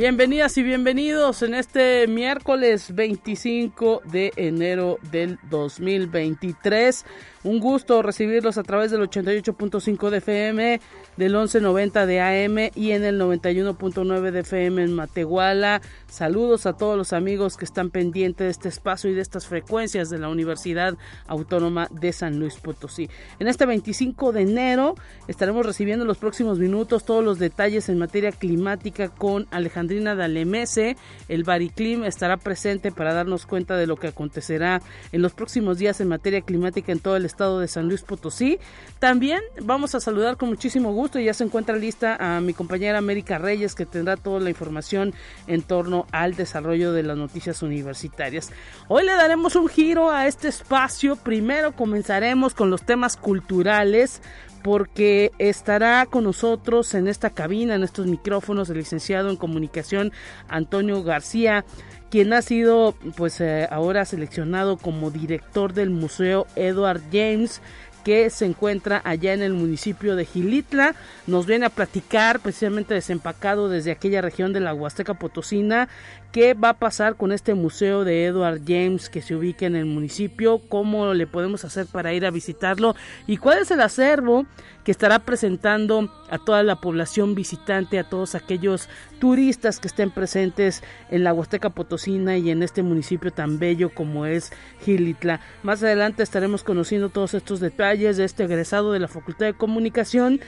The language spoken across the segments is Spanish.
Bienvenidas y bienvenidos en este miércoles 25 de enero del 2023. Un gusto recibirlos a través del 88.5 de FM, del 1190 de AM y en el 91.9 de FM en Matehuala. Saludos a todos los amigos que están pendientes de este espacio y de estas frecuencias de la Universidad Autónoma de San Luis Potosí. En este 25 de enero estaremos recibiendo en los próximos minutos todos los detalles en materia climática con Alejandrina Dalemese. El Bariclim estará presente para darnos cuenta de lo que acontecerá en los próximos días en materia climática en todo el estado de San Luis Potosí. También vamos a saludar con muchísimo gusto, y ya se encuentra lista a mi compañera América Reyes que tendrá toda la información en torno al desarrollo de las noticias universitarias. Hoy le daremos un giro a este espacio. Primero comenzaremos con los temas culturales porque estará con nosotros en esta cabina, en estos micrófonos, el licenciado en comunicación Antonio García, quien ha sido pues eh, ahora seleccionado como director del Museo Edward James que se encuentra allá en el municipio de Gilitla. Nos viene a platicar precisamente desempacado desde aquella región de la Huasteca Potosina qué va a pasar con este museo de Edward James que se ubica en el municipio, cómo le podemos hacer para ir a visitarlo y cuál es el acervo estará presentando a toda la población visitante, a todos aquellos turistas que estén presentes en la Huasteca Potosina y en este municipio tan bello como es Gilitla. Más adelante estaremos conociendo todos estos detalles de este egresado de la Facultad de Comunicación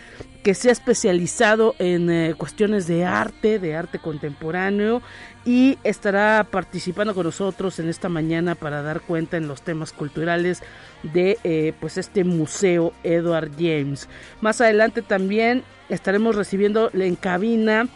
que se ha especializado en eh, cuestiones de arte, de arte contemporáneo y estará participando con nosotros en esta mañana para dar cuenta en los temas culturales de eh, pues este museo Edward James. Más adelante también estaremos recibiendo en cabina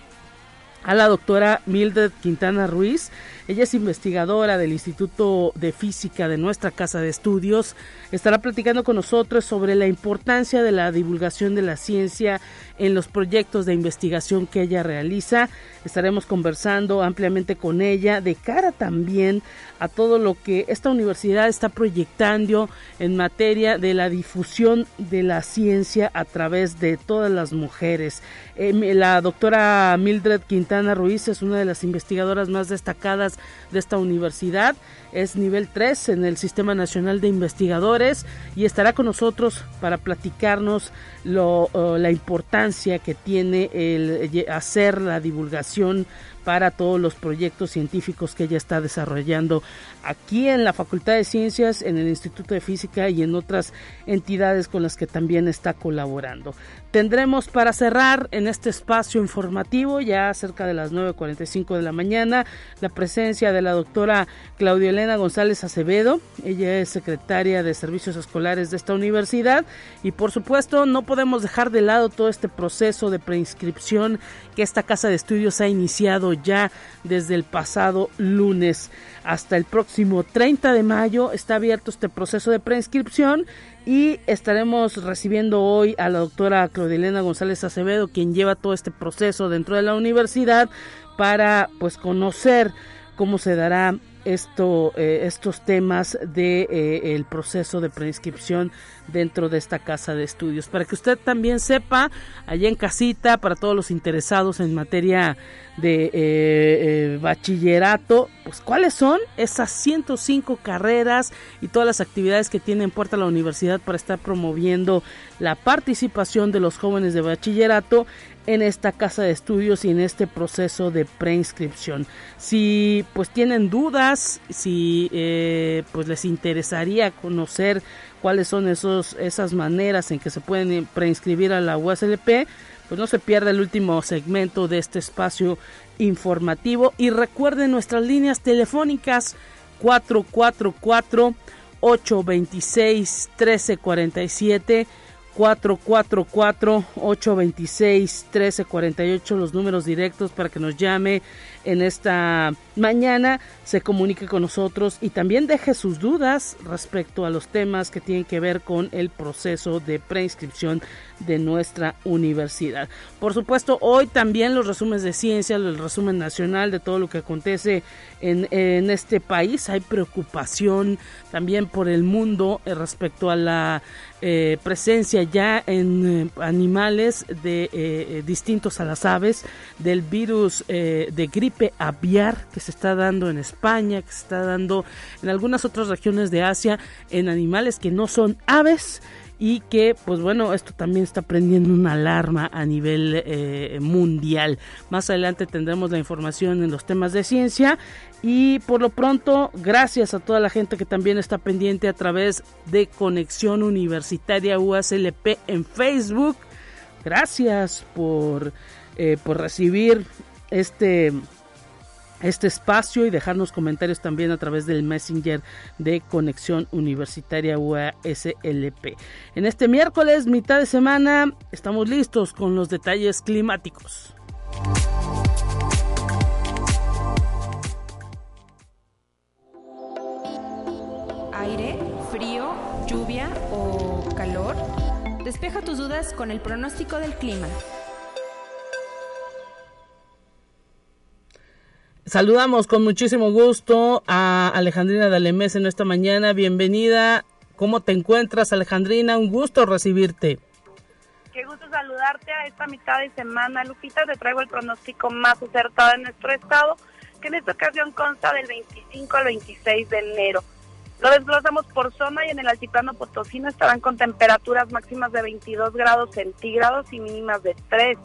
a la doctora Mildred Quintana Ruiz. Ella es investigadora del Instituto de Física de nuestra Casa de Estudios. Estará platicando con nosotros sobre la importancia de la divulgación de la ciencia en los proyectos de investigación que ella realiza. Estaremos conversando ampliamente con ella de cara también a todo lo que esta universidad está proyectando en materia de la difusión de la ciencia a través de todas las mujeres. Eh, la doctora Mildred Quintana Ruiz es una de las investigadoras más destacadas de esta universidad. Es nivel 3 en el Sistema Nacional de Investigadores y estará con nosotros para platicarnos lo, la importancia que tiene el hacer la divulgación para todos los proyectos científicos que ella está desarrollando aquí en la Facultad de Ciencias, en el Instituto de Física y en otras entidades con las que también está colaborando. Tendremos para cerrar en este espacio informativo, ya cerca de las 9.45 de la mañana, la presencia de la doctora Claudia Elena González Acevedo. Ella es secretaria de Servicios Escolares de esta universidad y por supuesto no podemos dejar de lado todo este proceso de preinscripción que esta casa de estudios ha iniciado ya desde el pasado lunes. Hasta el próximo 30 de mayo está abierto este proceso de preinscripción y estaremos recibiendo hoy a la doctora Claudelena González Acevedo, quien lleva todo este proceso dentro de la universidad para pues conocer cómo se dará eh, estos temas de eh, proceso de preinscripción dentro de esta casa de estudios. Para que usted también sepa allá en casita para todos los interesados en materia de eh, bachillerato pues cuáles son esas 105 carreras y todas las actividades que tiene en puerta la universidad para estar promoviendo la participación de los jóvenes de bachillerato en esta casa de estudios y en este proceso de preinscripción. Si pues tienen dudas, si eh, pues les interesaría conocer cuáles son esos, esas maneras en que se pueden preinscribir a la USLP, pues no se pierda el último segmento de este espacio informativo y recuerden nuestras líneas telefónicas 444 826 1347 444-826-1348, los números directos para que nos llame en esta mañana, se comunique con nosotros y también deje sus dudas respecto a los temas que tienen que ver con el proceso de preinscripción de nuestra universidad. Por supuesto, hoy también los resúmenes de ciencia, el resumen nacional de todo lo que acontece en, en este país. Hay preocupación también por el mundo eh, respecto a la eh, presencia ya en eh, animales de distintos a las aves del virus de gripe aviar que se está dando en España, que se está dando en algunas otras regiones de Asia en animales que no son aves y que pues bueno esto también está prendiendo una alarma a nivel eh, mundial. Más adelante tendremos la información en los temas de ciencia y por lo pronto gracias a toda la gente que también está pendiente a través de conexión universitaria USLP en Facebook. Gracias por eh, por recibir este este espacio y dejarnos comentarios también a través del Messenger de Conexión Universitaria UASLP. En este miércoles, mitad de semana, estamos listos con los detalles climáticos. Aire, frío, lluvia o calor. Despeja tus dudas con el pronóstico del clima. Saludamos con muchísimo gusto a Alejandrina Dalemés en esta mañana. Bienvenida. ¿Cómo te encuentras, Alejandrina? Un gusto recibirte. Qué gusto saludarte a esta mitad de semana. Lupita, te traigo el pronóstico más acertado en nuestro estado, que en esta ocasión consta del 25 al 26 de enero. Lo desglosamos por zona y en el altiplano potosino estarán con temperaturas máximas de 22 grados centígrados y mínimas de 3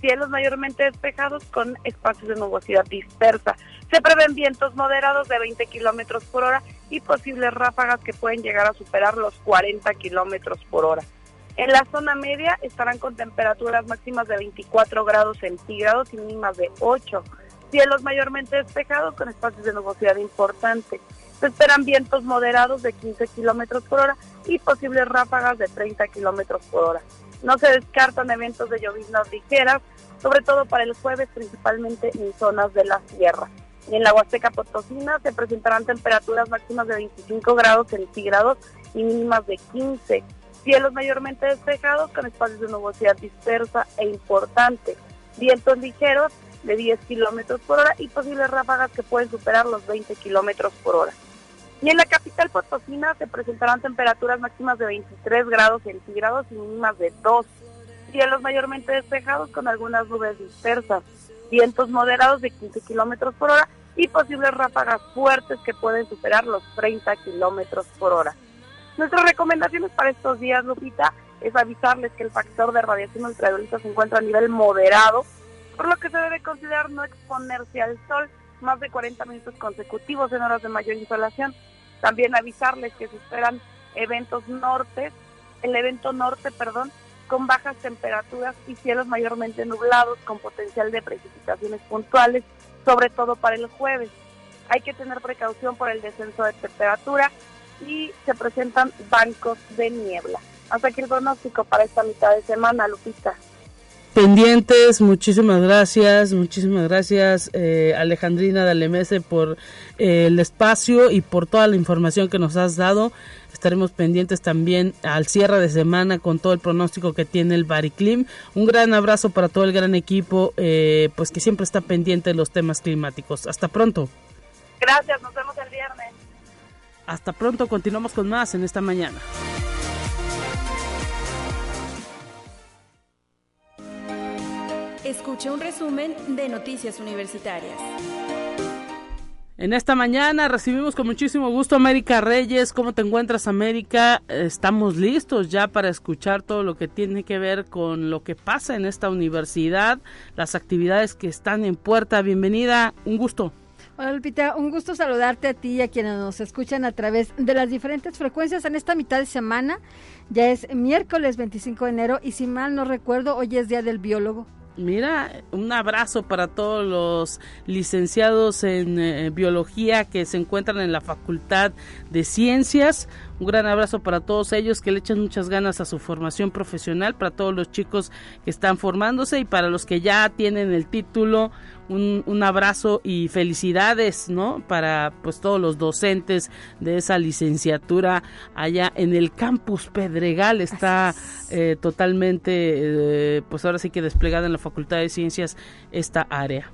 cielos mayormente despejados con espacios de nubosidad dispersa. Se prevén vientos moderados de 20 kilómetros por hora y posibles ráfagas que pueden llegar a superar los 40 kilómetros por hora. En la zona media estarán con temperaturas máximas de 24 grados centígrados y mínimas de 8. Cielos mayormente despejados con espacios de nubosidad importante. Se esperan vientos moderados de 15 kilómetros por hora y posibles ráfagas de 30 kilómetros por hora. No se descartan eventos de lloviznas ligeras, sobre todo para el jueves, principalmente en zonas de la sierra. En la Huasteca Potosina se presentarán temperaturas máximas de 25 grados centígrados y mínimas de 15. Cielos mayormente despejados con espacios de nubosidad dispersa e importante. Vientos ligeros de 10 kilómetros por hora y posibles ráfagas que pueden superar los 20 kilómetros por hora. Y en la capital Potosina se presentarán temperaturas máximas de 23 grados centígrados y mínimas de 2. Cielos mayormente despejados con algunas nubes dispersas. Vientos moderados de 15 kilómetros por hora y posibles ráfagas fuertes que pueden superar los 30 kilómetros por hora. Nuestras recomendaciones para estos días, Lupita, es avisarles que el factor de radiación ultravioleta se encuentra a nivel moderado, por lo que se debe considerar no exponerse al sol más de 40 minutos consecutivos en horas de mayor insolación también avisarles que se esperan eventos norte, el evento norte, perdón, con bajas temperaturas y cielos mayormente nublados con potencial de precipitaciones puntuales, sobre todo para el jueves. Hay que tener precaución por el descenso de temperatura y se presentan bancos de niebla. Hasta aquí el pronóstico para esta mitad de semana, Lupita pendientes. Muchísimas gracias, muchísimas gracias eh, Alejandrina Dalemese por eh, el espacio y por toda la información que nos has dado. Estaremos pendientes también al cierre de semana con todo el pronóstico que tiene el Bariclim. Un gran abrazo para todo el gran equipo, eh, pues que siempre está pendiente de los temas climáticos. Hasta pronto. Gracias, nos vemos el viernes. Hasta pronto, continuamos con más en esta mañana. Escuche un resumen de Noticias Universitarias. En esta mañana recibimos con muchísimo gusto a América Reyes. ¿Cómo te encuentras, América? Estamos listos ya para escuchar todo lo que tiene que ver con lo que pasa en esta universidad, las actividades que están en puerta. Bienvenida, un gusto. Hola Lupita, un gusto saludarte a ti y a quienes nos escuchan a través de las diferentes frecuencias en esta mitad de semana. Ya es miércoles 25 de enero y si mal no recuerdo, hoy es Día del Biólogo. Mira, un abrazo para todos los licenciados en eh, biología que se encuentran en la Facultad de Ciencias. Un gran abrazo para todos ellos que le echan muchas ganas a su formación profesional, para todos los chicos que están formándose y para los que ya tienen el título, un, un, abrazo y felicidades, ¿no? Para pues todos los docentes de esa licenciatura allá en el campus Pedregal está eh, totalmente, eh, pues ahora sí que desplegada en la Facultad de Ciencias esta área.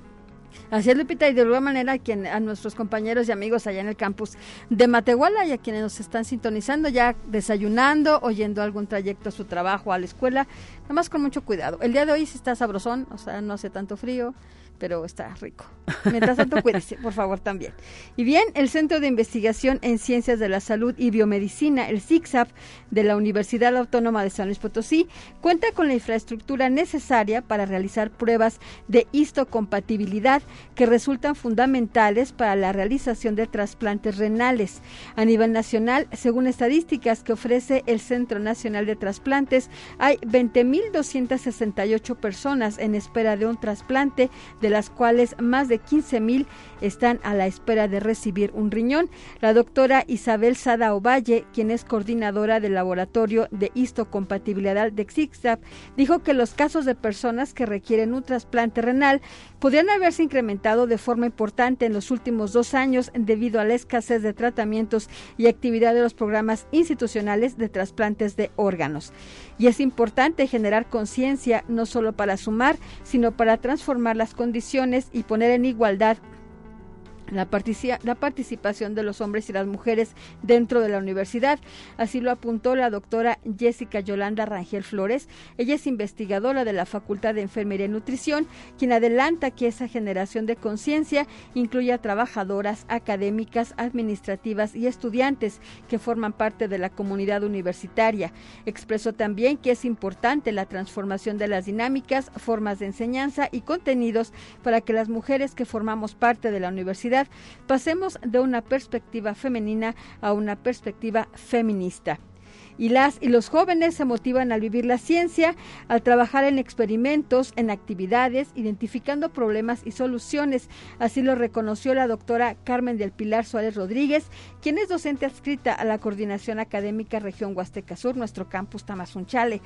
Así es, Lupita, y de alguna manera a, quien, a nuestros compañeros y amigos allá en el campus de Matehuala y a quienes nos están sintonizando, ya desayunando, oyendo algún trayecto a su trabajo, a la escuela, nada más con mucho cuidado. El día de hoy sí está sabrosón, o sea, no hace tanto frío, pero está rico. Mientras tanto, cuídese, por favor, también. Y bien, el Centro de Investigación en Ciencias de la Salud y Biomedicina, el CICSAP, de la Universidad Autónoma de San Luis Potosí, cuenta con la infraestructura necesaria para realizar pruebas de histocompatibilidad que resultan fundamentales para la realización de trasplantes renales. A nivel nacional, según estadísticas que ofrece el Centro Nacional de Trasplantes, hay 20.268 personas en espera de un trasplante de de las cuales más de 15 mil están a la espera de recibir un riñón. La doctora Isabel Sada Ovalle, quien es coordinadora del laboratorio de histocompatibilidad de XIXAP, dijo que los casos de personas que requieren un trasplante renal podrían haberse incrementado de forma importante en los últimos dos años debido a la escasez de tratamientos y actividad de los programas institucionales de trasplantes de órganos. Y es importante generar conciencia no solo para sumar, sino para transformar las condiciones y poner en igualdad la, participación de los hombres y las mujeres dentro de la universidad. Así lo apuntó la doctora Jessica Yolanda Rangel Flores. Ella es investigadora de la Facultad de Enfermería y Nutrición, quien adelanta que esa generación de conciencia incluye a trabajadoras, académicas, administrativas y estudiantes que forman parte de la comunidad universitaria. Expresó también que es importante la transformación de las dinámicas, formas de enseñanza y contenidos para que las mujeres que formamos parte de la universidad pasemos de una perspectiva femenina a una perspectiva feminista y las y los jóvenes se motivan al vivir la ciencia, al trabajar en experimentos, en actividades, identificando problemas y soluciones. Así lo reconoció la doctora Carmen del Pilar Suárez Rodríguez, quien es docente adscrita a la Coordinación Académica Región Huasteca Sur, nuestro campus Tamazunchale.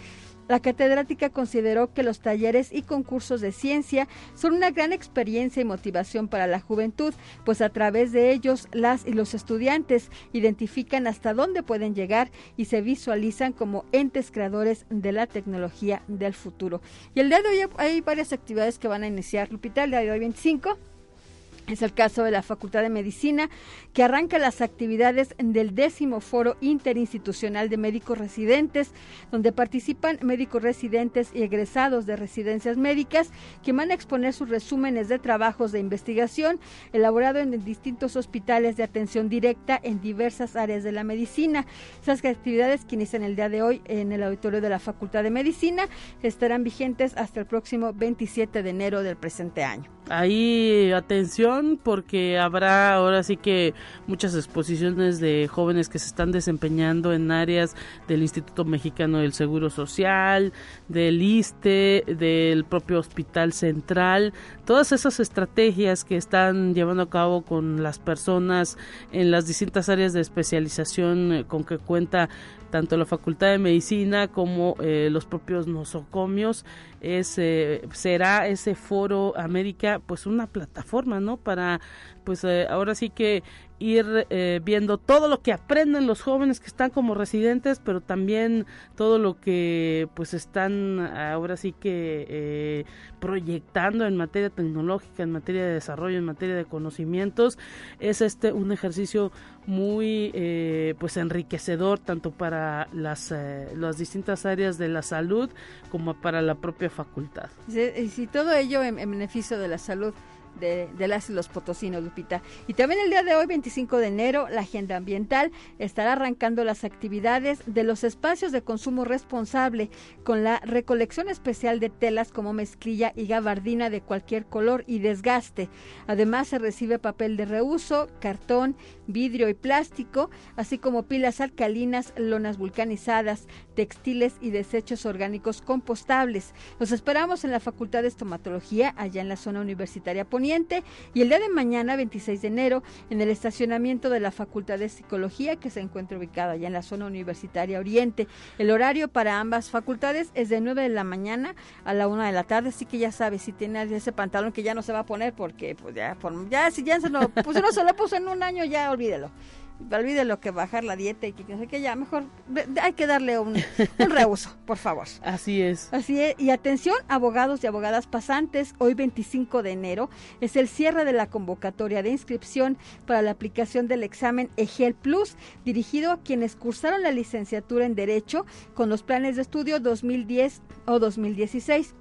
La catedrática consideró que los talleres y concursos de ciencia son una gran experiencia y motivación para la juventud, pues a través de ellos las y los estudiantes identifican hasta dónde pueden llegar y se visualizan como entes creadores de la tecnología del futuro. Y el día de hoy hay varias actividades que van a iniciar. Lupita, el día de hoy 25 es el caso de la Facultad de Medicina, que arranca las actividades del décimo foro interinstitucional de médicos residentes, donde participan médicos residentes y egresados de residencias médicas, que van a exponer sus resúmenes de trabajos de investigación elaborados en distintos hospitales de atención directa en diversas áreas de la medicina. Esas actividades que inician el día de hoy en el auditorio de la Facultad de Medicina estarán vigentes hasta el próximo 27 de enero del presente año. Ahí atención porque habrá ahora sí que muchas exposiciones de jóvenes que se están desempeñando en áreas del Instituto Mexicano del Seguro Social, del ISTE, del propio Hospital Central, todas esas estrategias que están llevando a cabo con las personas en las distintas áreas de especialización eh, con que cuenta tanto la Facultad de Medicina como eh, los propios nosocomios es, eh, será ese foro América pues una plataforma no para pues eh, ahora sí que ir eh, viendo todo lo que aprenden los jóvenes que están como residentes, pero también todo lo que pues están ahora sí que eh, proyectando en materia tecnológica, en materia de desarrollo, en materia de conocimientos. Es este un ejercicio muy pues enriquecedor tanto para las, las distintas áreas de la salud como para la propia facultad. y si todo ello en beneficio de la salud de, las y los potosinos, Lupita. Y también el día de hoy, 25 de enero, la agenda ambiental estará arrancando las actividades de los espacios de consumo responsable con la recolección especial de telas como mezclilla y gabardina de cualquier color y desgaste. Además, se recibe papel de reuso, cartón, vidrio y plástico, así como pilas alcalinas, lonas vulcanizadas, textiles y desechos orgánicos compostables. Los esperamos en la Facultad de Estomatología, allá en la zona universitaria Y el día de mañana, 26 de enero, en el estacionamiento de la Facultad de Psicología que se encuentra ubicado allá en la zona universitaria Oriente. El horario para ambas facultades es de 9 de la mañana a la 1 de la tarde, así que ya sabes, si tiene ese pantalón que ya no se va a poner porque pues ya, ya si ya se lo, pues uno se lo puso en un año, ya olvídelo olvide lo que bajar la dieta y que no sé qué, ya mejor hay que darle un, un reuso, por favor. Así es. Así es. Y atención, abogados y abogadas pasantes, hoy 25 de enero es el cierre de la convocatoria de inscripción para la aplicación del examen EGEL Plus, dirigido a quienes cursaron la licenciatura en Derecho con los planes de estudio 2010 o 2016.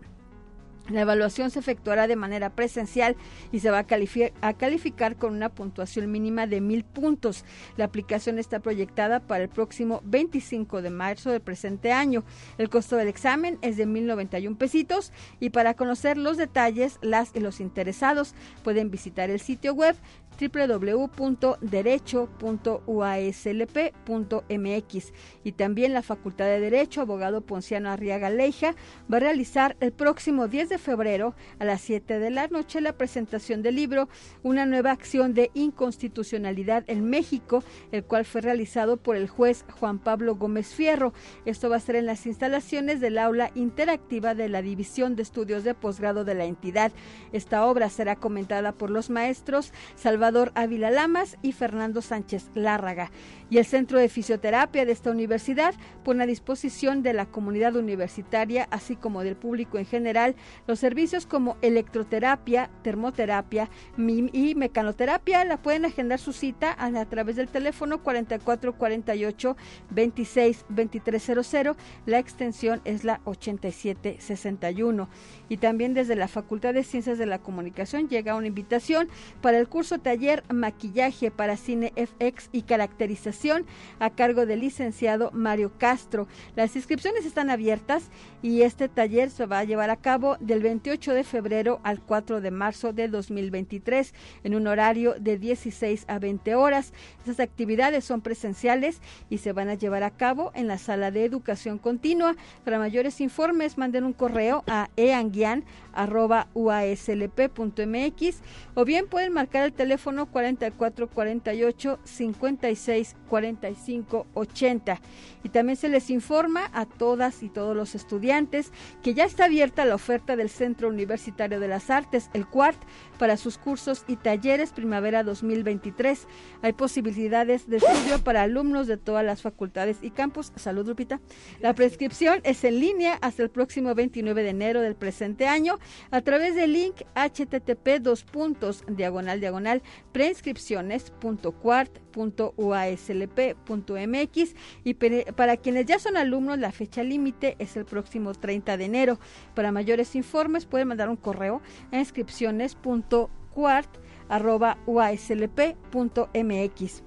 La evaluación se efectuará de manera presencial y se va a calificar, con una puntuación mínima de mil puntos. La aplicación está proyectada para el próximo 25 de marzo del presente año. El costo del examen es de 1.091 pesitos y para conocer los detalles, las y los interesados pueden visitar el sitio web www.derecho.uaslp.mx y también la Facultad de Derecho, abogado Ponciano Arriaga Leija, va a realizar el próximo 10 de febrero a las 7 de la noche la presentación del libro Una nueva acción de inconstitucionalidad en México, el cual fue realizado por el juez Juan Pablo Gómez Fierro. Esto va a ser en las instalaciones del aula interactiva de la División de Estudios de Posgrado de la entidad. Esta obra será comentada por los maestros Salvador Ávila Lamas y Fernando Sánchez Lárraga. Y el Centro de Fisioterapia de esta universidad pone a disposición de la comunidad universitaria, así como del público en general, los servicios como electroterapia, termoterapia y mecanoterapia. La pueden agendar su cita a, través del teléfono 4448 26 2300. La extensión es la 8761. Y también desde la Facultad de Ciencias de la Comunicación llega una invitación para el curso taller Maquillaje para Cine FX y Caracterización a cargo del licenciado Mario Castro. Las inscripciones están abiertas y este taller se va a llevar a cabo del 28 de febrero al 4 de marzo de 2023 en un horario de 16 a 20 horas. Estas actividades son presenciales y se van a llevar a cabo en la sala de educación continua. Para mayores informes manden un correo a eanguian.uaslp.mx o bien pueden marcar el teléfono 4448 56 45 80. Y también se les informa a todas y todos los estudiantes que ya está abierta la oferta del Centro Universitario de las Artes, el CUART, para sus cursos y talleres primavera 2023. Hay posibilidades de estudio para alumnos de todas las facultades y campus. Salud, Lupita. La prescripción es en línea hasta el próximo 29 de enero del presente año a través del link http dos puntos diagonal diagonal preinscripciones.quart.uaslp.mx y para quienes ya son alumnos la fecha límite es el próximo 30 de enero. Para mayores informes pueden mandar un correo a inscripciones.quart.uaslp.mx.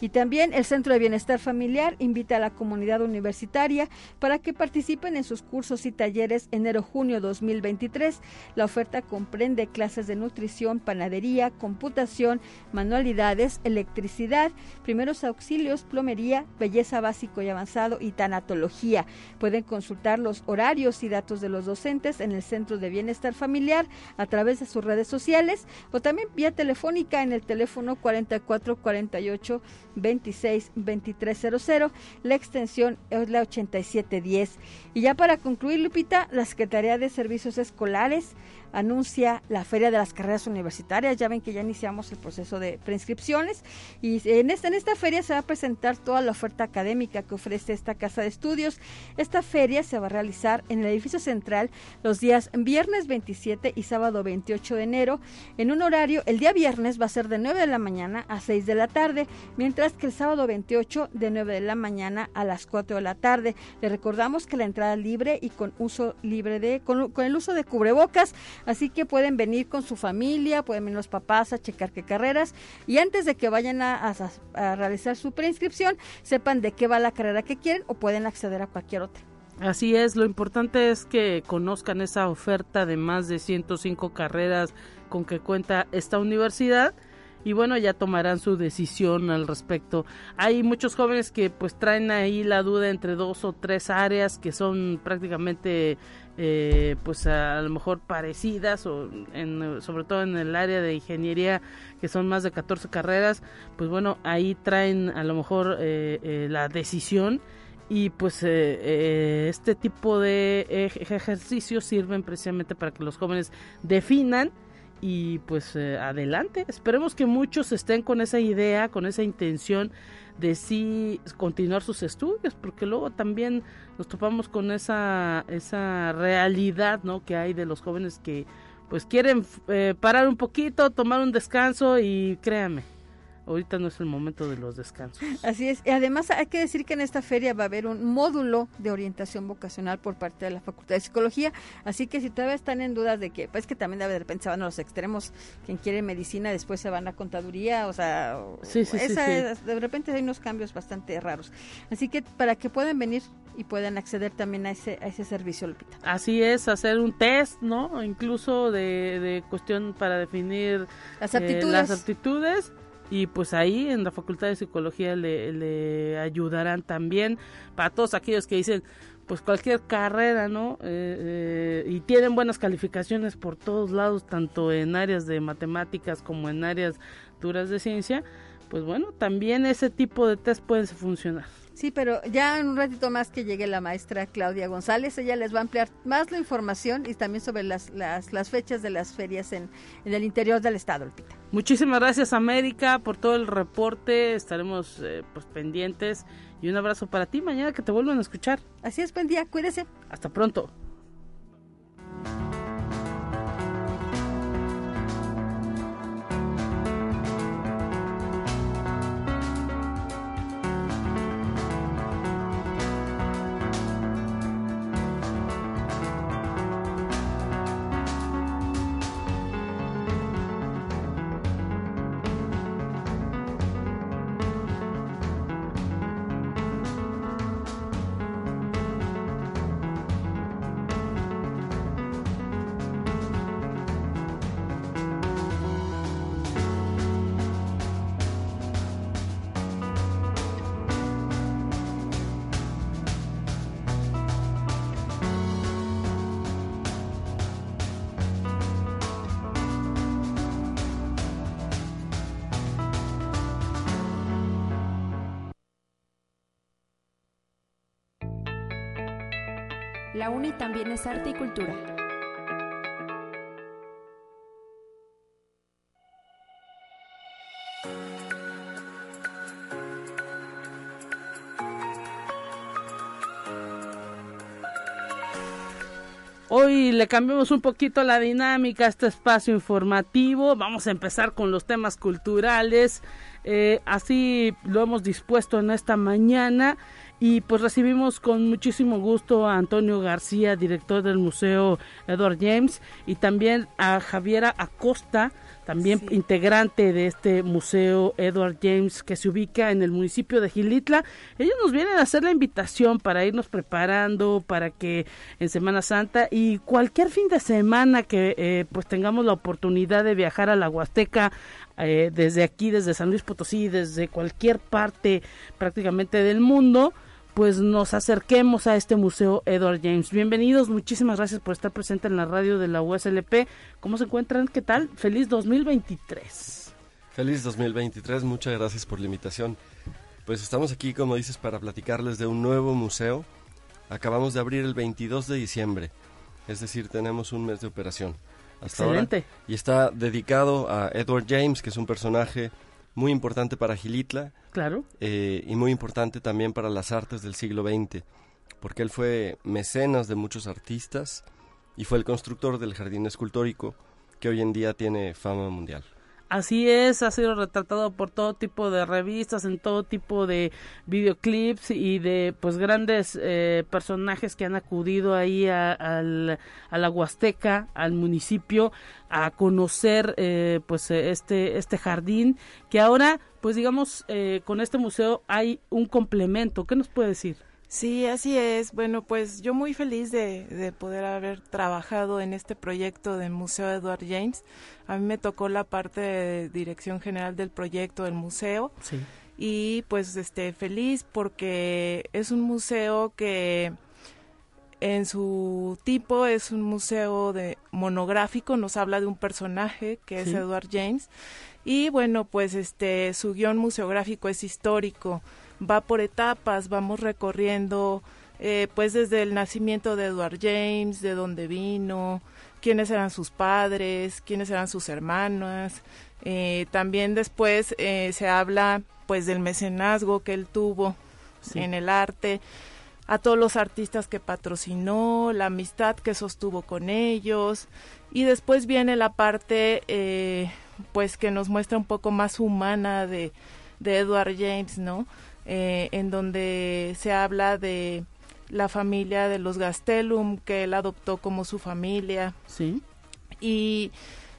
Y también el Centro de Bienestar Familiar invita a la comunidad universitaria para que participen en sus cursos y talleres enero-junio 2023. La oferta comprende clases de nutrición, panadería, computación, manualidades, electricidad, primeros auxilios, plomería, belleza básico y avanzado y tanatología. Pueden consultar los horarios y datos de los docentes en el Centro de Bienestar Familiar a través de sus redes sociales o también vía telefónica en el teléfono 4448 26 2300. La extensión es la 8710. Y ya para concluir, Lupita, la Secretaría de Servicios Escolares anuncia la Feria de las Carreras Universitarias. Ya ven que ya iniciamos el proceso de preinscripciones y en esta, en esta feria se va a presentar toda la oferta académica que ofrece esta casa de estudios. Esta feria se va a realizar en el edificio central los días viernes 27 y sábado 28 de enero en un horario, el día viernes va a ser de 9 de la mañana a 6 de la tarde, mientras que el sábado 28 de 9 de la mañana a las 4 de la tarde. Le recordamos que la entrada es libre y con uso libre de, con, con el uso de cubrebocas. Así que pueden venir con su familia, pueden venir los papás a checar qué carreras y antes de que vayan a, realizar su preinscripción, sepan de qué va la carrera que quieren o pueden acceder a cualquier otra. Así es, lo importante es que conozcan esa oferta de más de 105 carreras con que cuenta esta universidad y bueno, ya tomarán su decisión al respecto. Hay muchos jóvenes que pues traen ahí la duda entre dos o tres áreas que son prácticamente eh, pues a, lo mejor parecidas o sobre todo en el área de ingeniería que son más de 14 carreras pues bueno ahí traen a lo mejor eh, eh, la decisión y pues este tipo de ejercicios sirven precisamente para que los jóvenes definan y pues adelante esperemos que muchos estén con esa idea con esa intención de sí continuar sus estudios, porque luego también nos topamos con esa, esa realidad ¿no? que hay de los jóvenes que pues quieren eh, parar un poquito, tomar un descanso y créanme, ahorita no es el momento de los descansos. Así es. Y además hay que decir que en esta feria va a haber un módulo de orientación vocacional por parte de la Facultad de Psicología. Así que si todavía están en dudas de que, pues que también de repente se van a los extremos, quien quiere medicina después se van a contaduría, o sea, sí, sí, sí, de repente hay unos cambios bastante raros. Así que para que puedan venir y puedan acceder también a ese, a ese servicio, Lupita. Así es, hacer un test, ¿no? Incluso de, de cuestión para definir las aptitudes. las aptitudes y pues ahí en la Facultad de Psicología le, ayudarán también para todos aquellos que dicen pues cualquier carrera, ¿no? Eh, eh, y tienen buenas calificaciones por todos lados, tanto en áreas de matemáticas como en áreas duras de ciencia, pues bueno, también ese tipo de test pueden funcionar. Sí, pero ya en un ratito más que llegue la maestra Claudia González, ella les va a ampliar más la información y también sobre las, las, las fechas de las ferias en, en el interior del estado, Lupita. Muchísimas gracias América por todo el reporte, estaremos eh, pues pendientes y un abrazo para ti mañana que te vuelvan a escuchar. Así es, buen día, cuídese. Hasta pronto. La también es arte y cultura. Hoy le cambiamos un poquito la dinámica a este espacio informativo. Vamos a empezar con los temas culturales. Eh, así lo hemos dispuesto en esta mañana. Y pues recibimos con muchísimo gusto a Antonio García, director del Museo Edward James, y también a Javiera Acosta, también integrante de este Museo Edward James que se ubica en el municipio de Gilitla. Ellos nos vienen a hacer la invitación para irnos preparando para que en Semana Santa y cualquier fin de semana que eh, pues tengamos la oportunidad de viajar a la Huasteca eh, desde aquí, desde San Luis Potosí, desde cualquier parte prácticamente del mundo, pues nos acerquemos a este museo Edward James. Bienvenidos, muchísimas gracias por estar presente en la radio de la USLP. ¿Cómo se encuentran? ¿Qué tal? Feliz 2023. Feliz 2023, muchas gracias por la invitación. Pues estamos aquí, como dices, para platicarles de un nuevo museo. Acabamos de abrir el 22 de diciembre, es decir, tenemos un mes de operación. Hasta Excelente. Ahora, y está dedicado a Edward James, que es un personaje muy importante para Gilitla. Claro. Eh, y muy importante también para las artes del siglo XX, porque él fue mecenas de muchos artistas y fue el constructor del jardín escultórico que hoy en día tiene fama mundial. Así es, ha sido retratado por todo tipo de revistas, en todo tipo de videoclips y de pues grandes eh, personajes que han acudido ahí a, la Huasteca, al municipio, a conocer eh, pues este, este jardín que ahora pues digamos eh, con este museo hay un complemento. ¿Qué nos puede decir? Sí, así es. Bueno, pues yo muy feliz de, poder haber trabajado en este proyecto del Museo Edward James. A mí me tocó la parte de dirección general del proyecto del museo. Sí. Y pues este feliz porque es un museo que en su tipo es un museo de monográfico, nos habla de un personaje que es Edward James y bueno, pues este su guion museográfico es histórico, va por etapas, vamos recorriendo eh, pues desde el nacimiento de Edward James, de dónde vino, quiénes eran sus padres, quiénes eran sus hermanas. Eh, también después eh, se habla pues del mecenazgo que él tuvo en el arte, a todos los artistas que patrocinó, la amistad que sostuvo con ellos y después viene la parte eh, pues que nos muestra un poco más humana de, de Edward James, ¿no? En donde se habla de la familia de los Gastelum que él adoptó como su familia. Sí. Y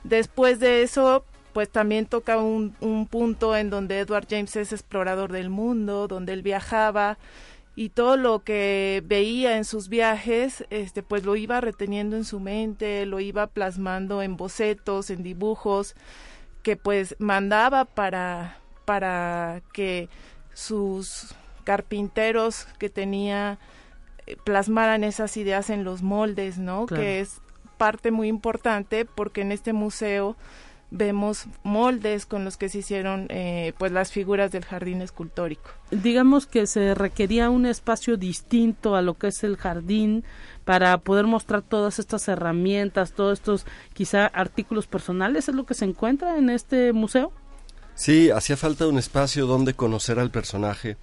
después de eso, pues también toca un, un punto en donde Edward James es explorador del mundo, donde él viajaba y todo lo que veía en sus viajes, este, pues lo iba reteniendo en su mente, lo iba plasmando en bocetos, en dibujos, que pues mandaba para, para que sus carpinteros que tenía plasmaran esas ideas en los moldes, ¿no? Que es parte muy importante porque en este museo vemos moldes con los que se hicieron eh, pues las figuras del jardín escultórico. Digamos que se requería un espacio distinto a lo que es el jardín para poder mostrar todas estas herramientas, todos estos quizá artículos personales, ¿es lo que se encuentra en este museo? Sí, hacía falta un espacio donde conocer al personaje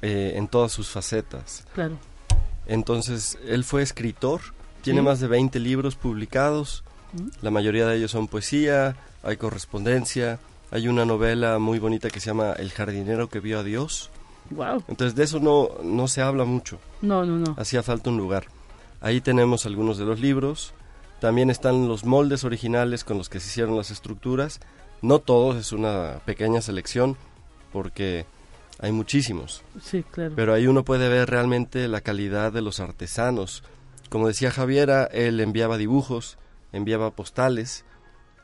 eh, en todas sus facetas. Claro. Entonces, él fue escritor, tiene más de 20 libros publicados, mm. la mayoría de ellos son poesía, hay correspondencia, hay una novela muy bonita que se llama El jardinero que vio a Dios. Wow. Entonces, de eso no, no se habla mucho. No, no, no. Hacía falta un lugar. Ahí tenemos algunos de los libros. También están los moldes originales con los que se hicieron las estructuras. No todos, es una pequeña selección, porque hay muchísimos. Sí, claro. Pero ahí uno puede ver realmente la calidad de los artesanos. Como decía Javiera, él enviaba dibujos, enviaba postales,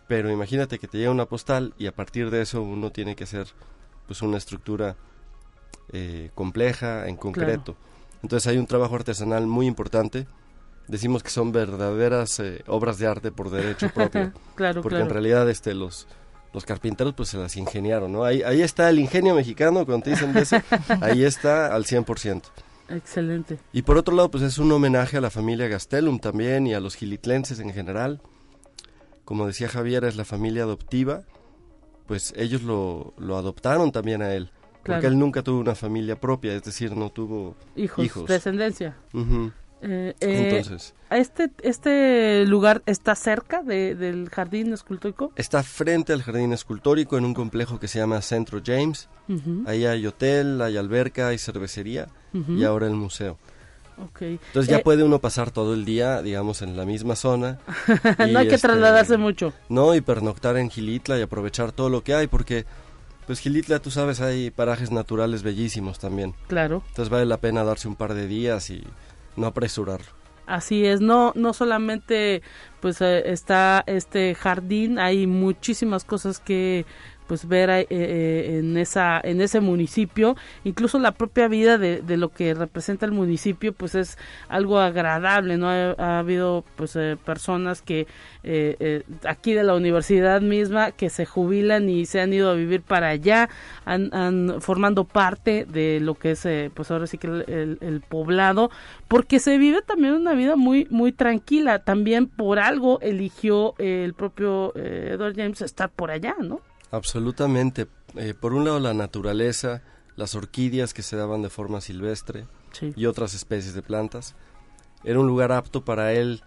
pero imagínate que te llega una postal y a partir de eso uno tiene que hacer pues una estructura eh, compleja, en concreto. Entonces hay un trabajo artesanal muy importante. Decimos que son verdaderas eh, obras de arte por derecho propio. claro, porque en realidad este los los carpinteros pues se las ingeniaron, ¿no? Ahí, ahí está el ingenio mexicano, cuando te dicen de eso, ahí está al 100%. Excelente. Y por otro lado, pues es un homenaje a la familia Gastelum también y a los gilitlenses en general. Como decía Javier, es la familia adoptiva, pues ellos lo, lo adoptaron también a él. Porque él nunca tuvo una familia propia, es decir, no tuvo hijos. hijos. Descendencia. Eh, eh, Entonces, este, ¿Este lugar está cerca del jardín escultórico? Está frente al jardín escultórico en un complejo que se llama Centro James. Ahí hay hotel, hay alberca, hay cervecería y ahora el museo. Entonces ya eh, puede uno pasar todo el día, digamos, en la misma zona. no hay que este, trasladarse mucho. No, y pernoctar en Gilitla y aprovechar todo lo que hay, porque pues Gilitla, tú sabes, hay parajes naturales bellísimos también. Claro. Entonces vale la pena darse un par de días y no apresurarlo. Así es, no, no solamente pues eh, está este jardín, hay muchísimas cosas que pues ver eh, eh, en esa en ese municipio. Incluso la propia vida de, lo que representa el municipio pues es algo agradable no ha, habido pues eh, personas que aquí de la universidad misma que se jubilan y se han ido a vivir para allá han, formando parte de lo que es pues ahora sí que el, el, poblado porque se vive también una vida muy muy tranquila. También por algo eligió el propio Edward James estar por allá no Absolutamente. Eh, por un lado la naturaleza, las orquídeas que se daban de forma silvestre y otras especies de plantas. Era un lugar apto para él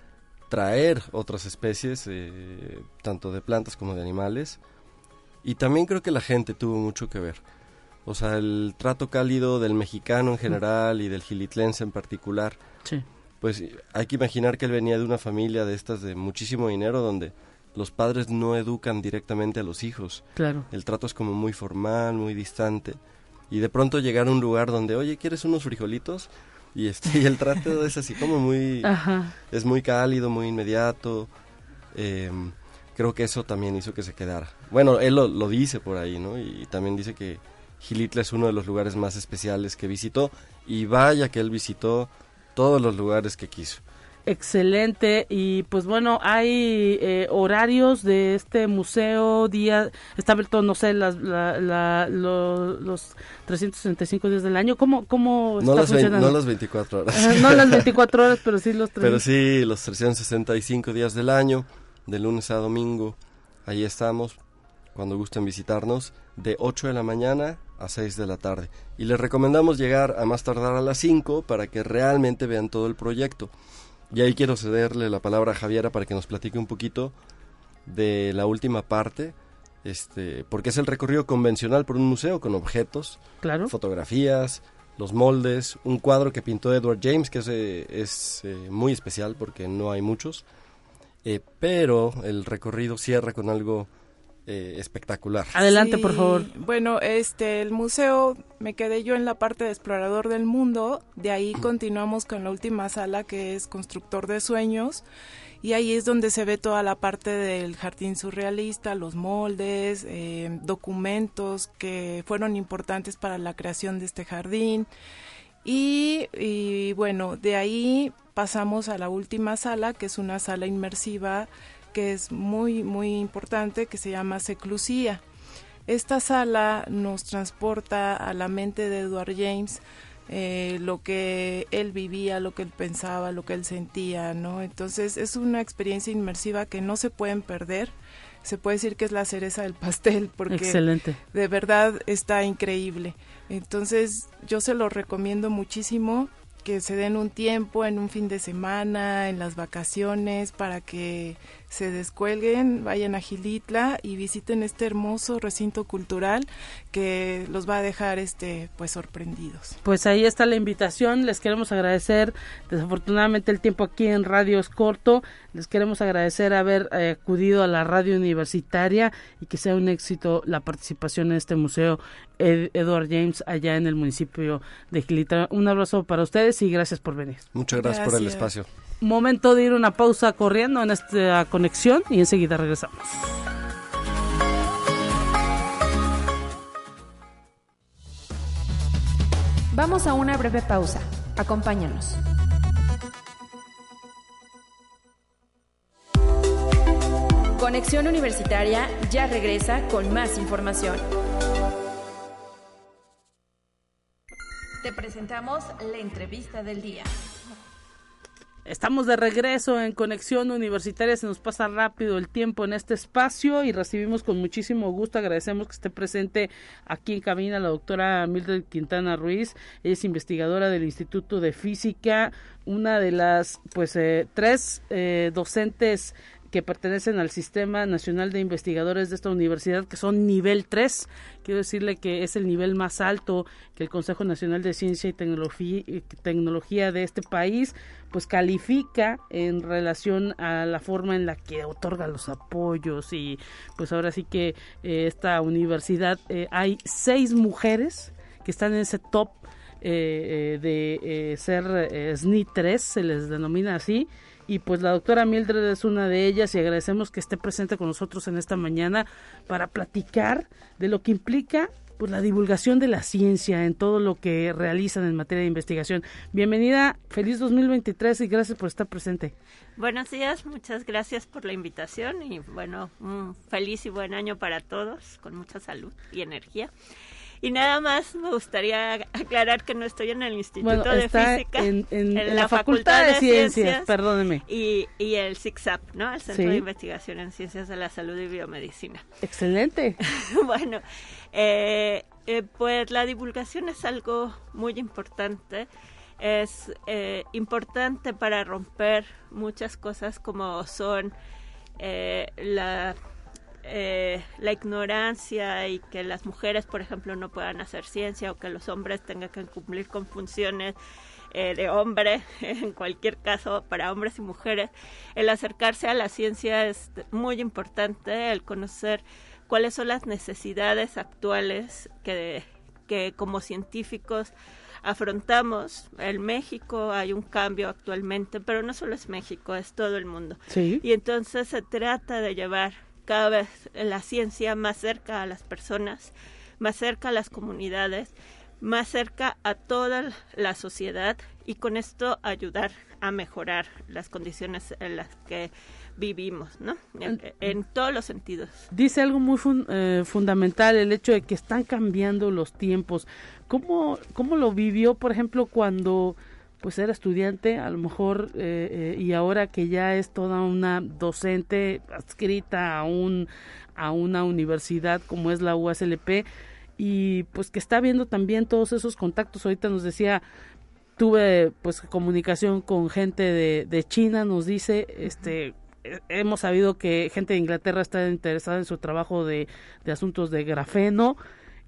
traer otras especies, eh, tanto de plantas como de animales. Y también creo que la gente tuvo mucho que ver. O sea, el trato cálido del mexicano en general y del gilitlense en particular. Pues hay que imaginar que él venía de una familia de estas de muchísimo dinero donde los padres no educan directamente a los hijos. Claro. El trato es como muy formal, muy distante. Y de pronto llegar a un lugar donde, oye, ¿quieres unos frijolitos? Y, este, y el trato es así como muy... Es muy cálido, muy inmediato. Em, creo que eso también hizo que se quedara. Bueno, él lo, lo dice por ahí, ¿no? Y, también dice que Gilitla es uno de los lugares más especiales que visitó. Y vaya que él visitó todos los lugares que quiso. Excelente y pues bueno, hay eh, horarios de este museo, día, está abierto, no sé, las, la, los 365 días del año, ¿cómo, cómo no está funcionando? no las 24 horas. no las 24 horas, pero sí los Pero sí, los 365 días del año, de lunes a domingo, ahí estamos, cuando gusten visitarnos, de 8 de la mañana a 6 de la tarde. Y les recomendamos llegar a más tardar a las 5 para que realmente vean todo el proyecto. Y ahí quiero cederle la palabra a Javiera para que nos platique un poquito de la última parte, este, porque es el recorrido convencional por un museo con objetos, claro. fotografías, los moldes, un cuadro que pintó Edward James, que es, eh, es eh, muy especial porque no hay muchos, eh, pero el recorrido cierra con algo eh, espectacular. Adelante, por favor. Bueno, este, el museo, me quedé yo en la parte de explorador del mundo, de ahí continuamos con la última sala que es constructor de sueños, y ahí es donde se ve toda la parte del jardín surrealista, los moldes, eh, documentos que fueron importantes para la creación de este jardín. Y, y bueno, de ahí pasamos a la última sala, que es una sala inmersiva que es muy, muy importante, que se llama Seclusía. Esta sala nos transporta a la mente de Edward James eh, lo que él vivía, lo que él pensaba, lo que él sentía, ¿no? Entonces es una experiencia inmersiva que no se pueden perder. Se puede decir que es la cereza del pastel porque Excelente. de verdad está increíble. Entonces yo se lo recomiendo muchísimo que se den un tiempo en un fin de semana, en las vacaciones, para que se descuelguen, vayan a Gilitla y visiten este hermoso recinto cultural que los va a dejar este pues sorprendidos. Pues ahí está la invitación, les queremos agradecer, desafortunadamente el tiempo aquí en radio es corto, les queremos agradecer haber eh, acudido a la radio universitaria y que sea un éxito la participación en este museo Edward James allá en el municipio de Gilitla. Un abrazo para ustedes y gracias por venir. Muchas gracias. por el espacio momento de ir una pausa corriendo en esta conexión y enseguida regresamos. Vamos a una breve pausa. Acompáñanos. Conexión Universitaria ya regresa con más información. Te presentamos la entrevista del día. Estamos de regreso en Conexión Universitaria, se nos pasa rápido el tiempo en este espacio y recibimos con muchísimo gusto, agradecemos que esté presente aquí en cabina la doctora Mildred Quintana Ruiz, ella es investigadora del Instituto de Física, una de las pues eh, tres eh, docentes que pertenecen al Sistema Nacional de Investigadores de esta universidad, que son nivel 3. Quiero decirle que es el nivel más alto que el Consejo Nacional de Ciencia y Tecnología, Tecnología de este país, pues califica en relación a la forma en la que otorga los apoyos y pues ahora sí que eh, esta universidad eh, hay seis mujeres que están en ese top eh, de ser SNI 3, se les denomina así, y pues la doctora Mildred es una de ellas y agradecemos que esté presente con nosotros en esta mañana para platicar de lo que implica pues la divulgación de la ciencia en todo lo que realizan en materia de investigación. Bienvenida, feliz 2023 y gracias por estar presente. Buenos días, muchas gracias por la invitación y bueno, un feliz y buen año para todos, con mucha salud y energía. Y nada más me gustaría aclarar que no estoy en el Instituto de Física, en, la, Facultad, de, Ciencias, perdóneme. Y, y el CICSAP, ¿no? El Centro de Investigación en Ciencias de la Salud y Biomedicina. Excelente. bueno, eh, eh, pues la divulgación es algo muy importante. Es eh, importante para romper muchas cosas como son la eh, la ignorancia y que las mujeres, por ejemplo, no puedan hacer ciencia o que los hombres tengan que cumplir con funciones eh, de hombre, en cualquier caso, para hombres y mujeres, el acercarse a la ciencia es muy importante, el conocer cuáles son las necesidades actuales que, que como científicos afrontamos. En México hay un cambio actualmente, pero no solo es México, es todo el mundo. Y entonces se trata de llevar cada vez la ciencia más cerca a las personas, más cerca a las comunidades, más cerca a toda la sociedad y con esto ayudar a mejorar las condiciones en las que vivimos, ¿no? En, todos los sentidos. Dice algo muy eh, fundamental, el hecho de que están cambiando los tiempos. ¿Cómo, ¿Cómo lo vivió, por ejemplo, cuando pues era estudiante, a lo mejor, eh, eh, y ahora que ya es toda una docente adscrita a, un, a una universidad como es la USLP, y pues que está viendo también todos esos contactos. Ahorita nos decía, tuve pues comunicación con gente de, de China, nos dice, este, hemos sabido que gente de Inglaterra está interesada en su trabajo de, de asuntos de grafeno,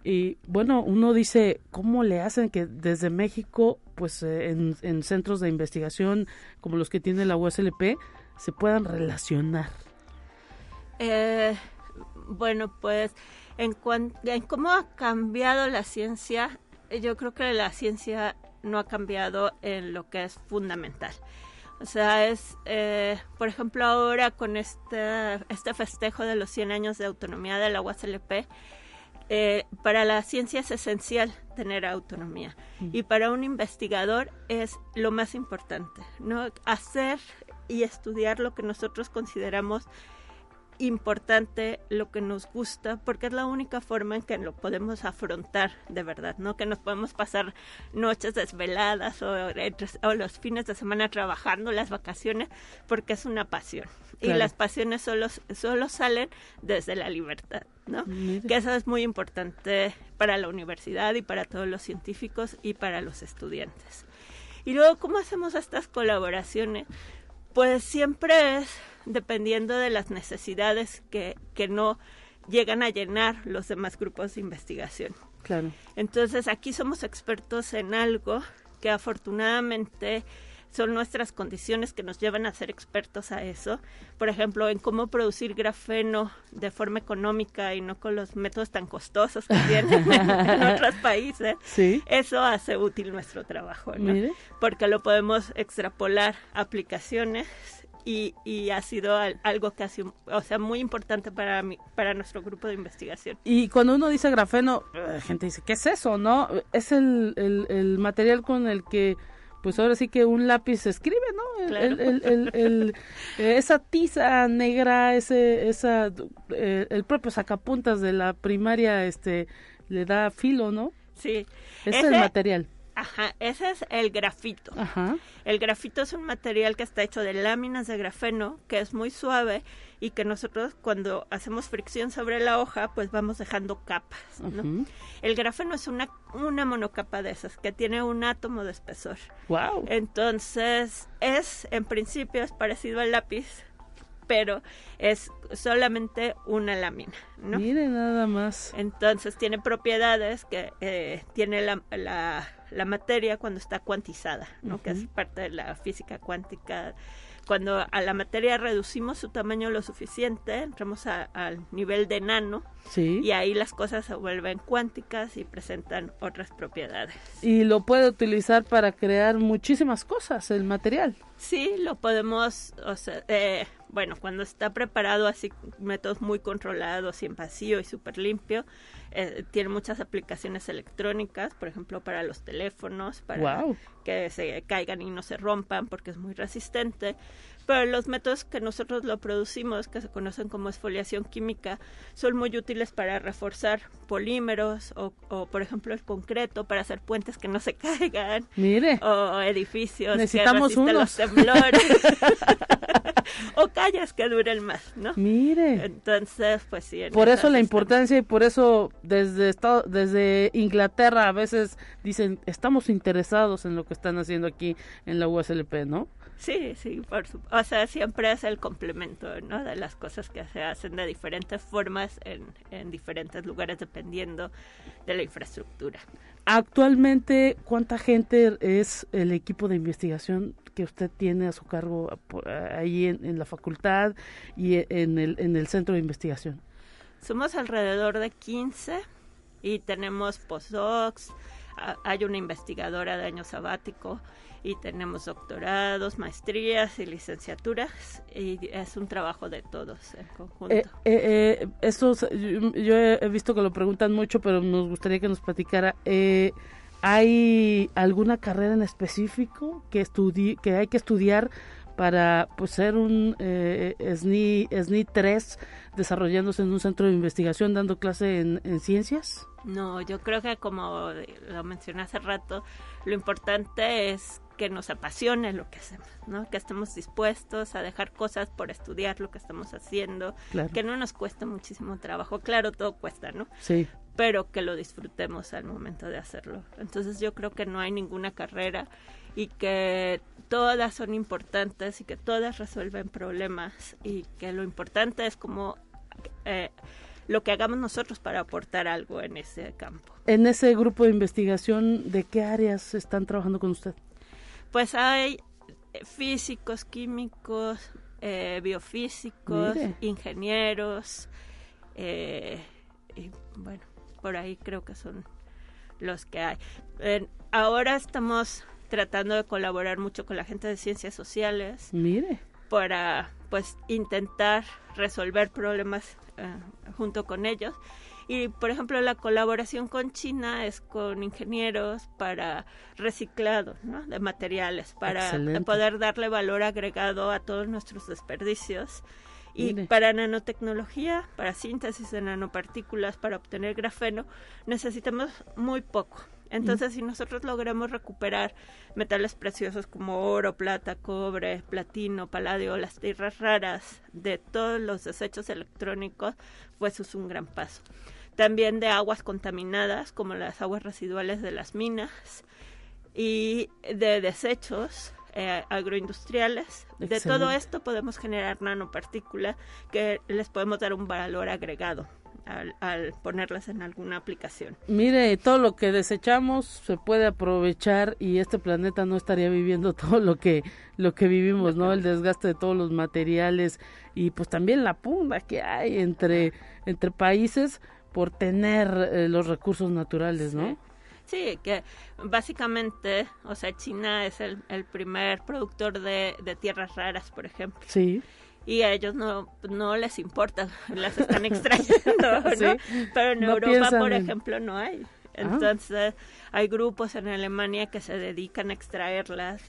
y bueno, uno dice, ¿cómo le hacen que desde México, pues eh, en, centros de investigación como los que tiene la USLP, se puedan relacionar? Eh, bueno, pues en, en cómo ha cambiado la ciencia, yo creo que la ciencia no ha cambiado en lo que es fundamental. O sea, es, eh, por ejemplo, ahora con este, este festejo de los 100 años de autonomía de la USLP, eh, para la ciencia es esencial tener autonomía mm. y para un investigador es lo más importante, ¿no? Hacer y estudiar lo que nosotros consideramos importante, lo que nos gusta, porque es la única forma en que lo podemos afrontar de verdad, ¿no? Que nos podemos pasar noches desveladas o, los fines de semana trabajando, las vacaciones, porque es una pasión. Y las pasiones solo, solo salen desde la libertad, ¿no? Que eso es muy importante para la universidad y para todos los científicos y para los estudiantes. Y luego, ¿cómo hacemos estas colaboraciones? Pues siempre es dependiendo de las necesidades que, que no llegan a llenar los demás grupos de investigación. Claro. Entonces aquí somos expertos en algo que afortunadamente son nuestras condiciones que nos llevan a ser expertos a eso. Por ejemplo, en cómo producir grafeno de forma económica y no con los métodos tan costosos que tienen en otros países. Sí. Eso hace útil nuestro trabajo, ¿no? Porque lo podemos extrapolar a aplicaciones y, y, ha sido algo sido, o sea, muy importante para mi, para nuestro grupo de investigación. Y cuando uno dice grafeno, la gente dice, ¿qué es eso? ¿No? Es el, el, el material con el que pues ahora sí que un lápiz escribe, ¿no? El, esa tiza negra, ese, esa, eh, el propio sacapuntas de la primaria, este, le da filo, ¿no? Sí. Ese es el material. Ajá, ese es el grafito. Ajá. El grafito es un material que está hecho de láminas de grafeno, que es muy suave y que nosotros cuando hacemos fricción sobre la hoja, pues vamos dejando capas. ¿no? El grafeno es una, una monocapa de esas, que tiene un átomo de espesor. Wow. Entonces, es, en principio, es parecido al lápiz, pero es solamente una lámina, ¿no? Mire nada más. Entonces tiene propiedades que eh, tiene la, la, materia cuando está cuantizada, ¿no? Que es parte de la física cuántica. Cuando a la materia reducimos su tamaño lo suficiente, entramos al nivel de nano sí. y ahí las cosas se vuelven cuánticas y presentan otras propiedades. Y lo puede utilizar para crear muchísimas cosas, el material. Sí, lo podemos, o sea, eh, bueno, cuando está preparado así, métodos muy controlados y en vacío y súper limpio, eh, tiene muchas aplicaciones electrónicas, por ejemplo, para los teléfonos, para que se caigan y no se rompan porque es muy resistente. Pero los métodos que nosotros lo producimos, que se conocen como esfoliación química, son muy útiles para reforzar polímeros o, o por ejemplo, el concreto para hacer puentes que no se caigan. Mire. O edificios Necesitamos que unos. los temblores. o calles que duren más, ¿no? Mire. Entonces, pues sí. Por eso la importancia y por eso desde, estado, desde Inglaterra a veces dicen, estamos interesados en lo que están haciendo aquí en la USLP, ¿no? Sí, sí, por supuesto. O sea, siempre es el complemento, ¿no? De las cosas que se hacen de diferentes formas en, en diferentes lugares dependiendo de la infraestructura. Actualmente, ¿cuánta gente es el equipo de investigación que usted tiene a su cargo ahí en, en la facultad y en el, en el centro de investigación? Somos alrededor de 15 y tenemos postdocs, hay una investigadora de año sabático y tenemos doctorados, maestrías y licenciaturas y es un trabajo de todos en conjunto. Eh, eh, eh yo, he visto que lo preguntan mucho, pero nos gustaría que nos platicara. Eh, ¿hay alguna carrera en específico que, que hay que estudiar para pues, ser un eh, SNI, SNI 3 desarrollándose en un centro de investigación dando clase en, en ciencias? No, yo creo que como lo mencioné hace rato, lo importante es que nos apasione lo que hacemos, ¿no? Que estemos dispuestos a dejar cosas por estudiar lo que estamos haciendo, que no nos cueste muchísimo trabajo. Claro, todo cuesta, ¿no? Sí. Pero que lo disfrutemos al momento de hacerlo. Entonces yo creo que no hay ninguna carrera y que todas son importantes y que todas resuelven problemas y que lo importante es como eh, lo que hagamos nosotros para aportar algo en ese campo. En ese grupo de investigación, ¿de qué áreas están trabajando con usted? Pues hay físicos, químicos, eh, biofísicos, ingenieros, eh, y bueno, por ahí creo que son los que hay. ahora estamos tratando de colaborar mucho con la gente de ciencias sociales. Mire. Para pues intentar resolver problemas eh, junto con ellos. Y, por ejemplo, la colaboración con China es con ingenieros para reciclado de materiales, para poder darle valor agregado a todos nuestros desperdicios. Y para nanotecnología, para síntesis de nanopartículas, para obtener grafeno, necesitamos muy poco. Entonces, si nosotros logramos recuperar metales preciosos como oro, plata, cobre, platino, paladio, las tierras raras de todos los desechos electrónicos, pues es un gran paso. También de aguas contaminadas, como las aguas residuales de las minas, y de desechos eh, agroindustriales. De todo esto podemos generar nanopartículas que les podemos dar un valor agregado al, ponerlas en alguna aplicación. Mire, todo lo que desechamos se puede aprovechar y este planeta no estaría viviendo todo lo que lo que vivimos, ¿no? El desgaste de todos los materiales y pues también la pugna que hay entre entre países por tener eh, los recursos naturales, ¿no? Sí, que básicamente, o sea, China es el, el primer productor de, de tierras raras, por ejemplo. Sí y a ellos no, no les importa, las están extrayendo, ¿no? Pero en Europa, por ejemplo, no hay. Ah. Entonces, hay grupos en Alemania que se dedican a extraerlas.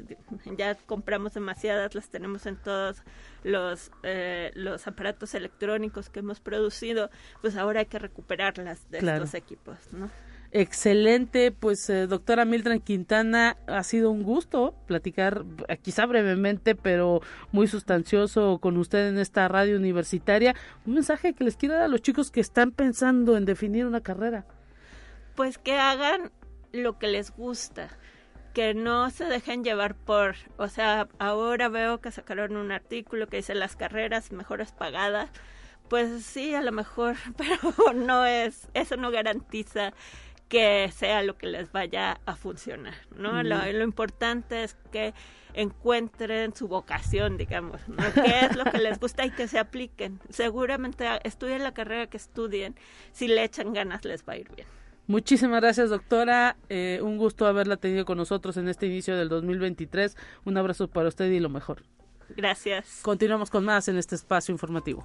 Ya compramos demasiadas, las tenemos en todos los, eh, los aparatos electrónicos que hemos producido. Pues ahora hay que recuperarlas de estos equipos, ¿no? Excelente, pues eh, doctora Mildred Quintana, ha sido un gusto platicar, eh, quizá brevemente, pero muy sustancioso con usted en esta radio universitaria. Un mensaje que les quiero dar a los chicos que están pensando en definir una carrera. Pues que hagan lo que les gusta, que no se dejen llevar por, o sea, ahora veo que sacaron un artículo que dice las carreras mejores pagadas. Pues sí, a lo mejor, pero no es, eso no garantiza que sea lo que les vaya a funcionar, ¿no? Lo, importante es que encuentren su vocación, digamos, ¿no? qué es lo que les gusta y que se apliquen. Seguramente estudien la carrera que estudien, si le echan ganas les va a ir bien. Muchísimas gracias, doctora. Eh, un gusto haberla tenido con nosotros en este inicio del 2023. Un abrazo para usted y lo mejor. Gracias. Continuamos con más en este espacio informativo.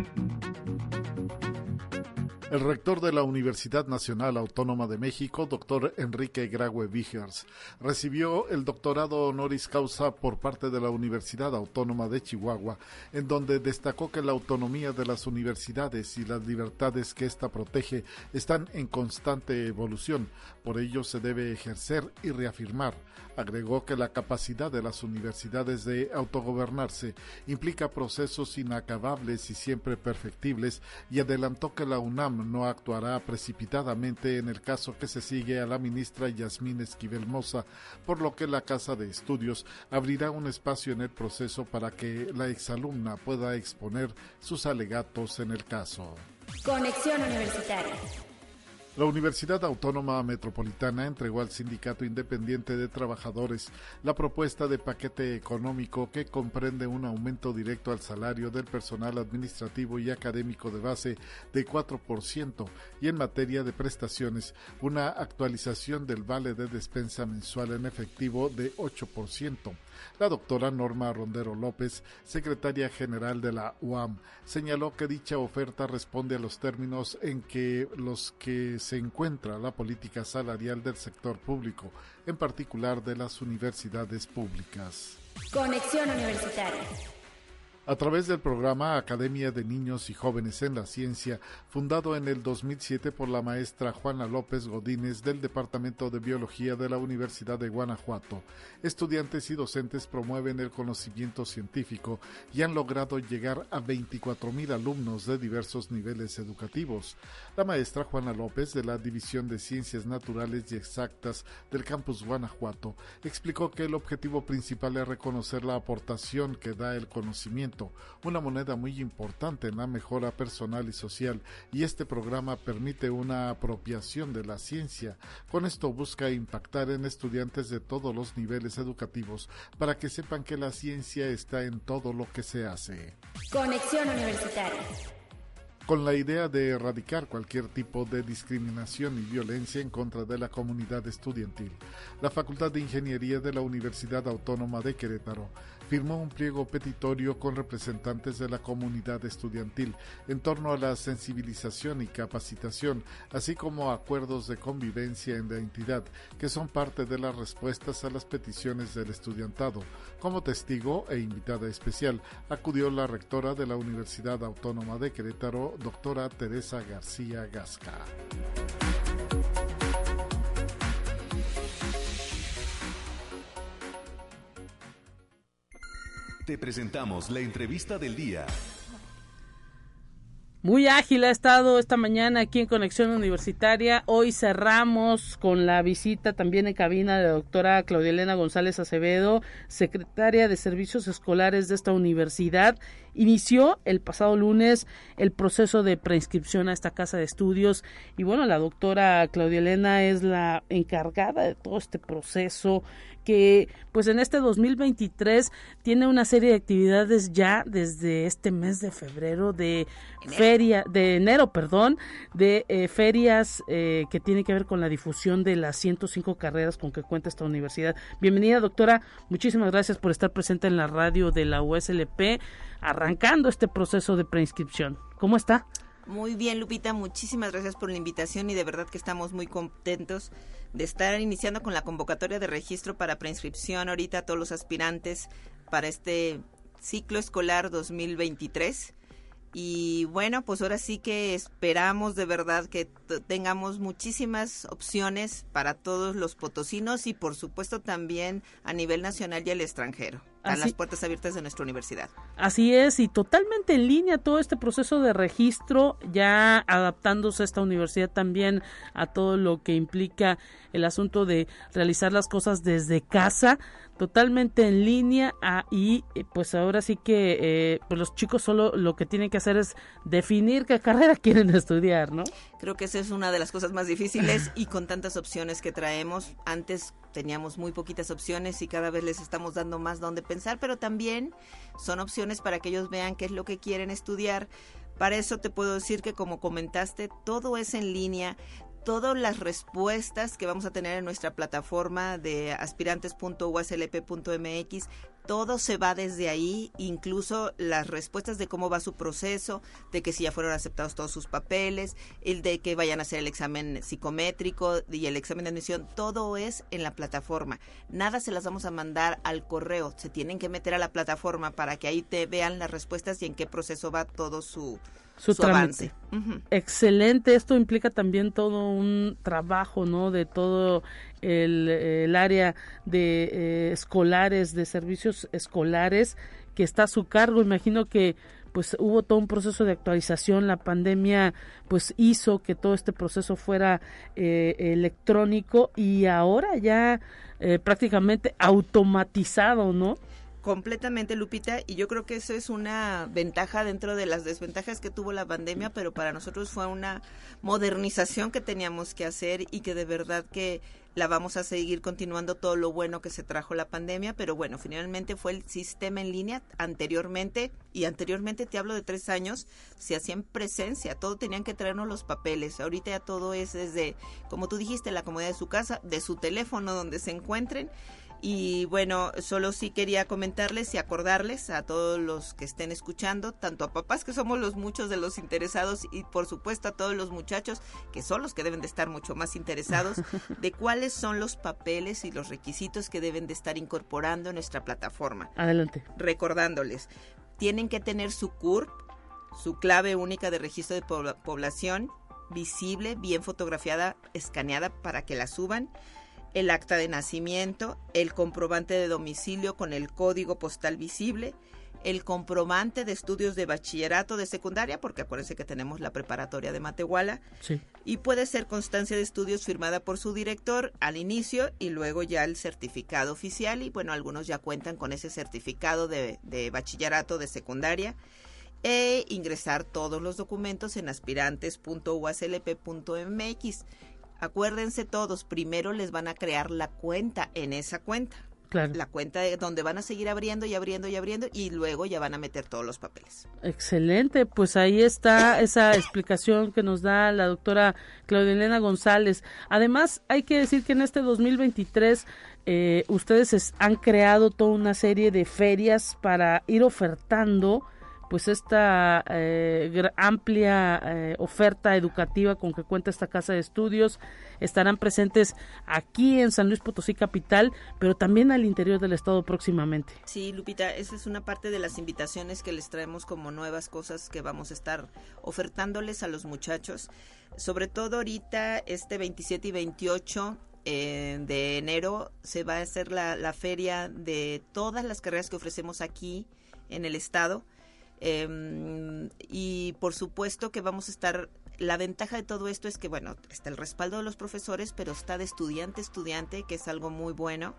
El rector de la Universidad Nacional Autónoma de México, doctor Enrique Graue Vigers, recibió el doctorado honoris causa por parte de la Universidad Autónoma de Chihuahua, en donde destacó que la autonomía de las universidades y las libertades que ésta protege están en constante evolución, por ello se debe ejercer y reafirmar. Agregó que la capacidad de las universidades de autogobernarse implica procesos inacabables y siempre perfectibles y adelantó que la UNAM no actuará precipitadamente en el caso que se sigue a la ministra Yasmín Esquivel Moza, por lo que la Casa de Estudios abrirá un espacio en el proceso para que la exalumna pueda exponer sus alegatos en el caso. Conexión Universitaria. La Universidad Autónoma Metropolitana entregó al Sindicato Independiente de Trabajadores la propuesta de paquete económico que comprende un aumento directo al salario del personal administrativo y académico de base de 4% y en materia de prestaciones una actualización del vale de despensa mensual en efectivo de 8%. La doctora Norma Rondero López, secretaria general de la UAM, señaló que dicha oferta responde a los términos en que los que se encuentra la política salarial del sector público, en particular de las universidades públicas. Conexión Universitaria a través del programa Academia de Niños y Jóvenes en la Ciencia, fundado en el 2007 por la maestra Juana López Godínez del Departamento de Biología de la Universidad de Guanajuato. Estudiantes y docentes promueven el conocimiento científico y han logrado llegar a 24.000 alumnos de diversos niveles educativos. La maestra Juana López de la División de Ciencias Naturales y Exactas del campus Guanajuato explicó que el objetivo principal es reconocer la aportación que da el conocimiento una moneda muy importante en la mejora personal y social, y este programa permite una apropiación de la ciencia. Con esto busca impactar en estudiantes de todos los niveles educativos para que sepan que la ciencia está en todo lo que se hace. Conexión Universitaria con la idea de erradicar cualquier tipo de discriminación y violencia en contra de la comunidad estudiantil. La Facultad de Ingeniería de la Universidad Autónoma de Querétaro firmó un pliego petitorio con representantes de la comunidad estudiantil en torno a la sensibilización y capacitación, así como acuerdos de convivencia en la entidad, que son parte de las respuestas a las peticiones del estudiantado. Como testigo e invitada especial acudió la rectora de la Universidad Autónoma de Querétaro, doctora Teresa García Gasca. Presentamos la entrevista del día. Muy ágil ha estado esta mañana aquí en Conexión Universitaria. Hoy cerramos con la visita también en cabina de la doctora Claudia Elena González Acevedo, secretaria de Servicios Escolares de esta universidad. Inició el pasado lunes el proceso de preinscripción a esta casa de estudios y bueno, la doctora Claudia Elena es la encargada de todo este proceso que pues en este 2023 tiene una serie de actividades ya desde este mes de febrero de feria de enero, perdón, de eh, ferias eh, que tienen que ver con la difusión de las 105 carreras con que cuenta esta universidad. Bienvenida, doctora. Muchísimas gracias por estar presente en la radio de la USLP arrancando este proceso de preinscripción. ¿Cómo está? Muy bien, Lupita, muchísimas gracias por la invitación y de verdad que estamos muy contentos de estar iniciando con la convocatoria de registro para preinscripción ahorita a todos los aspirantes para este ciclo escolar 2023. Y bueno, pues ahora sí que esperamos de verdad que tengamos muchísimas opciones para todos los potosinos y por supuesto también a nivel nacional y al extranjero a las puertas abiertas de nuestra universidad. Así es, y totalmente en línea todo este proceso de registro, ya adaptándose esta universidad también a todo lo que implica el asunto de realizar las cosas desde casa, totalmente en línea ah, y eh, pues ahora sí que eh, pues los chicos solo lo que tienen que hacer es definir qué carrera quieren estudiar, ¿no? Creo que esa es una de las cosas más difíciles y con tantas opciones que traemos. Antes teníamos muy poquitas opciones y cada vez les estamos dando más donde pensar, pero también son opciones para que ellos vean qué es lo que quieren estudiar. Para eso te puedo decir que como comentaste, todo es en línea, todas las respuestas que vamos a tener en nuestra plataforma de aspirantes.uslp.mx todo se va desde ahí, incluso las respuestas de cómo va su proceso, de que si ya fueron aceptados todos sus papeles, el de que vayan a hacer el examen psicométrico y el examen de admisión, todo es en la plataforma. Nada se las vamos a mandar al correo, se tienen que meter a la plataforma para que ahí te vean las respuestas y en qué proceso va todo su, su, avance. Excelente, esto implica también todo un trabajo, ¿no? De todo el, área de eh, escolares, de servicios escolares que está a su cargo. Imagino que pues hubo todo un proceso de actualización, la pandemia pues hizo que todo este proceso fuera eh, electrónico y ahora ya eh, prácticamente automatizado, ¿no? Completamente, Lupita, y yo creo que eso es una ventaja dentro de las desventajas que tuvo la pandemia, pero para nosotros fue una modernización que teníamos que hacer y que de verdad que la vamos a seguir continuando todo lo bueno que se trajo la pandemia, pero bueno, finalmente fue el sistema en línea anteriormente, y anteriormente te hablo de tres años, se hacía en presencia, todo tenían que traernos los papeles, ahorita ya todo es desde, como tú dijiste, la comodidad de su casa, de su teléfono donde se encuentren, y bueno, solo sí quería comentarles y acordarles a todos los que estén escuchando, tanto a papás que somos los muchos de los interesados y por supuesto a todos los muchachos que son los que deben de estar mucho más interesados de cuáles son los papeles y los requisitos que deben de estar incorporando en nuestra plataforma. Adelante. Recordándoles, tienen que tener su CURP, su clave única de registro de población, visible, bien fotografiada, escaneada para que la suban el acta de nacimiento, el comprobante de domicilio con el código postal visible, el comprobante de estudios de bachillerato de secundaria, porque acuérdense que tenemos la preparatoria de Matehuala, y puede ser constancia de estudios firmada por su director al inicio y luego ya el certificado oficial, y bueno, algunos ya cuentan con ese certificado de, de bachillerato de secundaria, e ingresar todos los documentos en aspirantes.uaslp.mx. Acuérdense todos, primero les van a crear la cuenta en esa cuenta. Claro. La cuenta de donde van a seguir abriendo y abriendo y abriendo y luego ya van a meter todos los papeles. Excelente, pues ahí está esa explicación que nos da la doctora Claudia Elena González. Además, hay que decir que en este 2023 eh, ustedes han creado toda una serie de ferias para ir ofertando pues esta eh, amplia eh, oferta educativa con que cuenta esta casa de estudios estarán presentes aquí en San Luis Potosí capital, pero también al interior del estado próximamente. Sí, Lupita, esa es una parte de las invitaciones que les traemos como nuevas cosas que vamos a estar ofertándoles a los muchachos, sobre todo ahorita este 27 y 28 eh, de enero se va a hacer la, la feria de todas las carreras que ofrecemos aquí en el estado Em, y por supuesto que vamos a estar, la ventaja de todo esto es que, bueno, está el respaldo de los profesores, pero está de estudiante a estudiante, que es algo muy bueno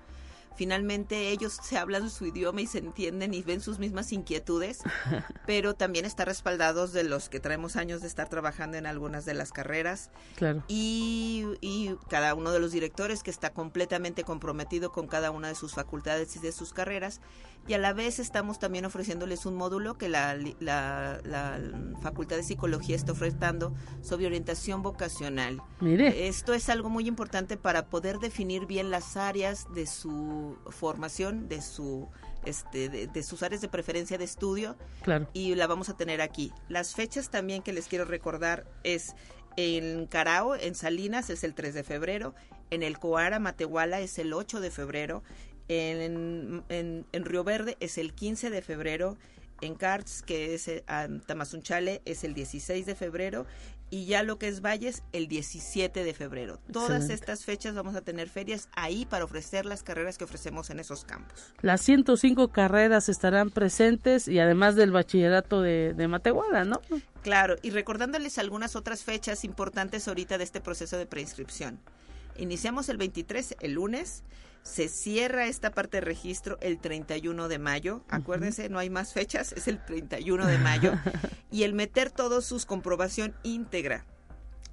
finalmente ellos se hablan su idioma y se entienden y ven sus mismas inquietudes, pero también está respaldados de los que traemos años de estar trabajando en algunas de las carreras. Claro. Y, y cada uno de los directores que está completamente comprometido con cada una de sus facultades y de sus carreras. Y a la vez estamos también ofreciéndoles un módulo que la, la, la Facultad de Psicología está ofertando sobre orientación vocacional. Mire. Esto es algo muy importante para poder definir bien las áreas de su formación, de su este, de, sus áreas de preferencia de estudio. Claro. Y la vamos a tener aquí. Las fechas también que les quiero recordar es en Carao, en Salinas, es el 3 de febrero. En el Coara, Matehuala, es el 8 de febrero. En, en, en Río Verde es el 15 de febrero en Carts, que es eh, Tamazunchale, es el 16 de febrero y ya lo que es Valles el 17 de febrero. Todas estas fechas vamos a tener ferias ahí para ofrecer las carreras que ofrecemos en esos campos. Las 105 carreras estarán presentes y además del bachillerato de, de Matehuala, ¿no? Claro, y recordándoles algunas otras fechas importantes ahorita de este proceso de preinscripción. Iniciamos el 23, el lunes, se cierra esta parte de registro el 31 de mayo. Acuérdense, no hay más fechas, es el 31 de mayo. y el meter todos sus comprobación íntegra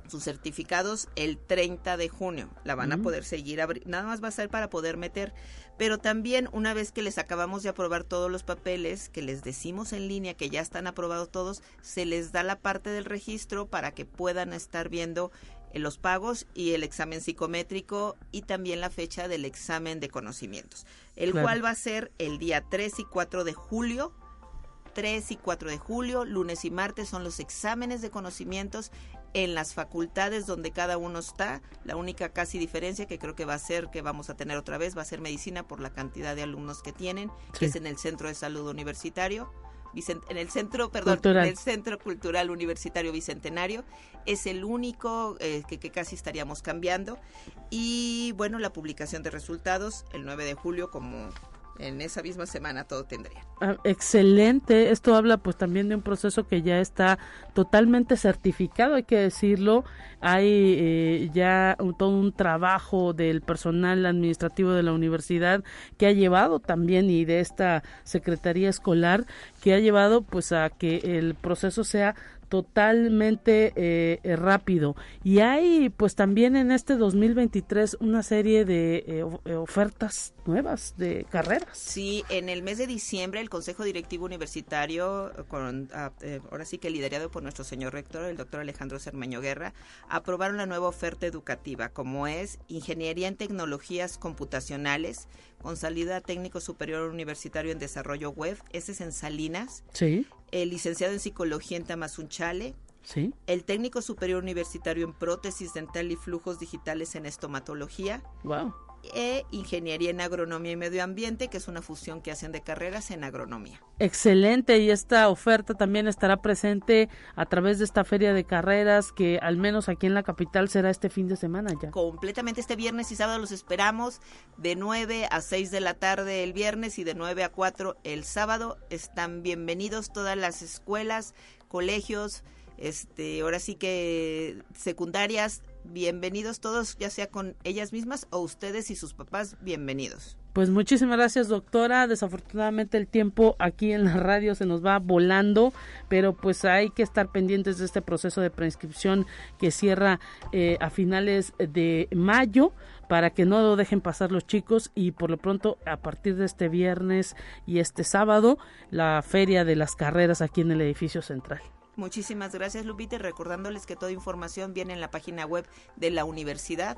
sus certificados el 30 de junio. La van a poder seguir, nada más va a ser para poder meter, pero también una vez que les acabamos de aprobar todos los papeles, que les decimos en línea que ya están aprobados todos, se les da la parte del registro para que puedan estar viendo los pagos y el examen psicométrico y también la fecha del examen de conocimientos, el cual va a ser el día 3 y 4 de julio. 3 y 4 de julio, lunes y martes son los exámenes de conocimientos en las facultades donde cada uno está. La única casi diferencia que creo que va a ser, que vamos a tener otra vez, va a ser medicina por la cantidad de alumnos que tienen, que es en el Centro de Salud Universitario en el centro, perdón, en el Centro Cultural Universitario Bicentenario. Es el único eh, que, casi estaríamos cambiando. Y bueno, la publicación de resultados el 9 de julio, como en esa misma semana todo tendría. Ah, excelente, esto habla pues también de un proceso que ya está totalmente certificado, hay que decirlo, hay eh, ya todo un trabajo del personal administrativo de la universidad que ha llevado también y de esta Secretaría Escolar que ha llevado pues a que el proceso sea totalmente eh, eh, rápido y hay pues también en este 2023 una serie de eh, ofertas nuevas de carreras. Sí, en el mes de diciembre el Consejo Directivo Universitario, con, ah, ahora sí que liderado por nuestro señor rector, el doctor Alejandro Cermeño Guerra, aprobaron la nueva oferta educativa, como es Ingeniería en Tecnologías Computacionales, con salida técnico superior universitario en desarrollo web, ese es en Salinas. Sí. El licenciado en psicología en Tamazunchale. Sí. El técnico superior universitario en prótesis dental y flujos digitales en estomatología. Wow e Ingeniería en Agronomía y Medio Ambiente, que es una fusión que hacen de carreras en agronomía. Excelente, y esta oferta también estará presente a través de esta feria de carreras que al menos aquí en la capital será este fin de semana ya. Completamente este viernes y sábado los esperamos de 9 a 6 de la tarde el viernes y de 9 a 4 el sábado. Están bienvenidos todas las escuelas, colegios, este, ahora sí que secundarias, bienvenidos todos, ya sea con ellas mismas o ustedes y sus papás, bienvenidos. Pues muchísimas gracias, doctora. Desafortunadamente el tiempo aquí en la radio se nos va volando, pero pues hay que estar pendientes de este proceso de preinscripción que cierra eh, a finales de mayo para que no lo dejen pasar los chicos y por lo pronto a partir de este viernes y este sábado la feria de las carreras aquí en el edificio central. Muchísimas gracias, Lupita. Recordándoles que toda información viene en la página web de la universidad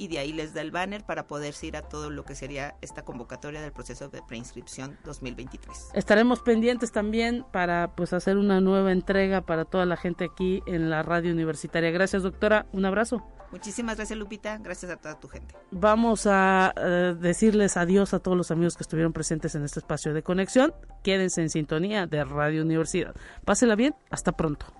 y de ahí les da el banner para poder ir a todo lo que sería esta convocatoria del proceso de preinscripción 2023. Estaremos pendientes también para pues hacer una nueva entrega para toda la gente aquí en la radio universitaria. Gracias, doctora. Un abrazo. Muchísimas gracias, Lupita. Gracias a toda tu gente. Vamos a eh, decirles adiós a todos los amigos que estuvieron presentes en este espacio de conexión. Quédense en sintonía de Radio Universidad. Pásela bien. Hasta pronto.